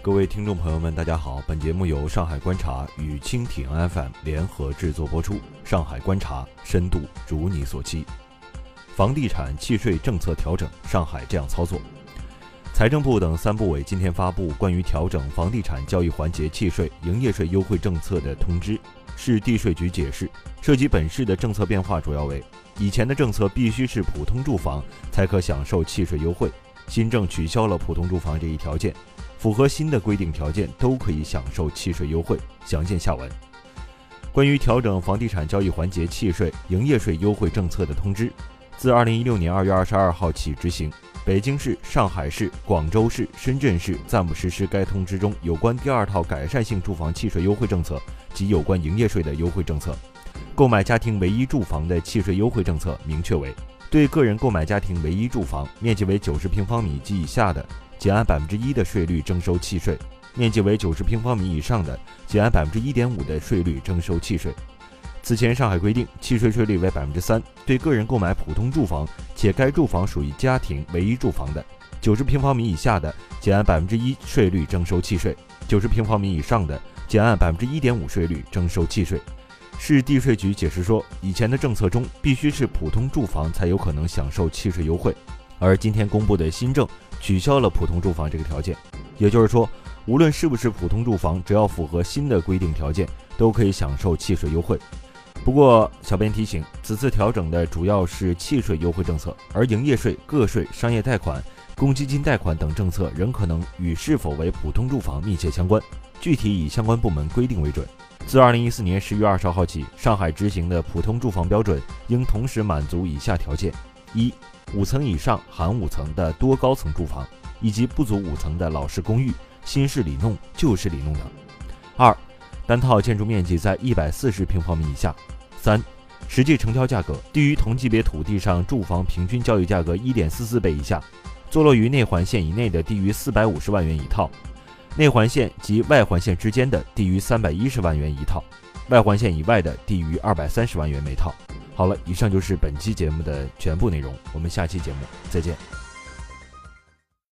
各位听众朋友们，大家好！本节目由上海观察与蜻蜓 FM 联合制作播出。上海观察，深度如你所期。房地产契税政策调整，上海这样操作。财政部等三部委今天发布关于调整房地产交易环节契税、营业税优惠政策的通知。市地税局解释，涉及本市的政策变化主要为：以前的政策必须是普通住房才可享受契税优惠，新政取消了普通住房这一条件。符合新的规定条件都可以享受契税优惠。详见下文。关于调整房地产交易环节契税、营业税优惠政策的通知，自二零一六年二月二十二号起执行。北京市、上海市、广州市、深圳市暂不实施该通知中有关第二套改善性住房契税优惠政策及有关营业税的优惠政策。购买家庭唯一住房的契税优惠政策明确为：对个人购买家庭唯一住房，面积为九十平方米及以下的。仅按百分之一的税率征收契税，面积为九十平方米以上的，仅按百分之一点五的税率征收契税。此前，上海规定契税税率为百分之三，对个人购买普通住房且该住房属于家庭唯一住房的，九十平方米以下的，仅按百分之一税率征收契税；九十平方米以上的，仅按百分之一点五税率征收契税。市地税局解释说，以前的政策中必须是普通住房才有可能享受契税优惠，而今天公布的新政。取消了普通住房这个条件，也就是说，无论是不是普通住房，只要符合新的规定条件，都可以享受契税优惠。不过，小编提醒，此次调整的主要是契税优惠政策，而营业税、个税、商业贷款、公积金贷款等政策仍可能与是否为普通住房密切相关，具体以相关部门规定为准。自二零一四年十月二十号起，上海执行的普通住房标准应同时满足以下条件：一。五层以上含五层的多高层住房，以及不足五层的老式公寓、新式里弄、旧式里弄等。二、单套建筑面积在一百四十平方米以下。三、实际成交价格低于同级别土地上住房平均交易价格一点四四倍以下，坐落于内环线以内的低于四百五十万元一套，内环线及外环线之间的低于三百一十万元一套，外环线以外的低于二百三十万元每套。好了，以上就是本期节目的全部内容，我们下期节目再见。